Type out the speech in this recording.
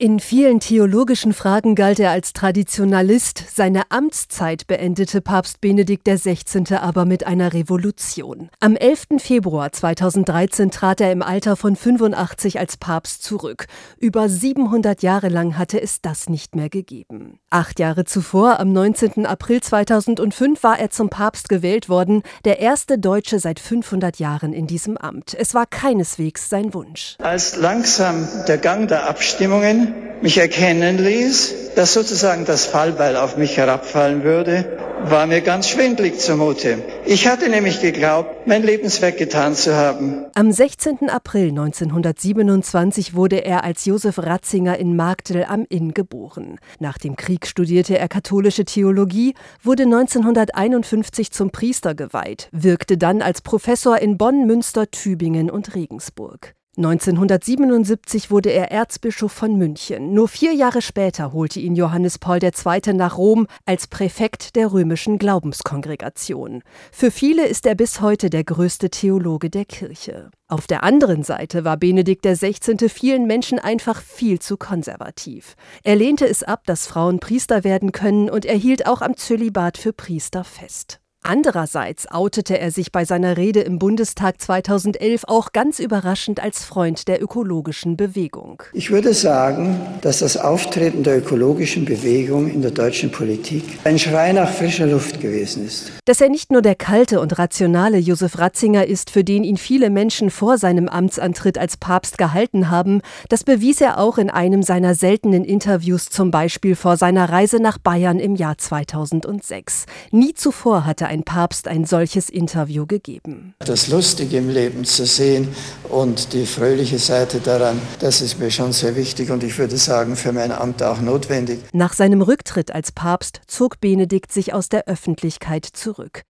In vielen theologischen Fragen galt er als Traditionalist, seine Amtszeit beendete Papst Benedikt XVI. aber mit einer Revolution. Am 11. Februar 2013 trat er im Alter von 85 als Papst zurück. Über 700 Jahre lang hatte es das nicht mehr gegeben. Acht Jahre zuvor, am 19. April 2005, war er zum Papst gewählt worden, der erste Deutsche seit 500 Jahren in diesem Amt. Es war keineswegs sein Wunsch. Als langsam der Gang der Abstimmungen mich erkennen ließ, dass sozusagen das Fallbeil auf mich herabfallen würde, war mir ganz schwindlig zumute. Ich hatte nämlich geglaubt, mein Lebenswerk getan zu haben. Am 16. April 1927 wurde er als Josef Ratzinger in Magdel am Inn geboren. Nach dem Krieg studierte er katholische Theologie, wurde 1951 zum Priester geweiht, wirkte dann als Professor in Bonn, Münster, Tübingen und Regensburg. 1977 wurde er Erzbischof von München. Nur vier Jahre später holte ihn Johannes Paul II. nach Rom als Präfekt der römischen Glaubenskongregation. Für viele ist er bis heute der größte Theologe der Kirche. Auf der anderen Seite war Benedikt XVI. vielen Menschen einfach viel zu konservativ. Er lehnte es ab, dass Frauen Priester werden können und er hielt auch am Zölibat für Priester fest. Andererseits outete er sich bei seiner Rede im Bundestag 2011 auch ganz überraschend als Freund der ökologischen Bewegung. Ich würde sagen, dass das Auftreten der ökologischen Bewegung in der deutschen Politik ein Schrei nach frischer Luft gewesen ist. Dass er nicht nur der kalte und rationale Josef Ratzinger ist, für den ihn viele Menschen vor seinem Amtsantritt als Papst gehalten haben, das bewies er auch in einem seiner seltenen Interviews, zum Beispiel vor seiner Reise nach Bayern im Jahr 2006. Nie zuvor hatte ein ein Papst ein solches Interview gegeben. Das Lustige im Leben zu sehen und die fröhliche Seite daran, das ist mir schon sehr wichtig und ich würde sagen, für mein Amt auch notwendig. Nach seinem Rücktritt als Papst zog Benedikt sich aus der Öffentlichkeit zurück.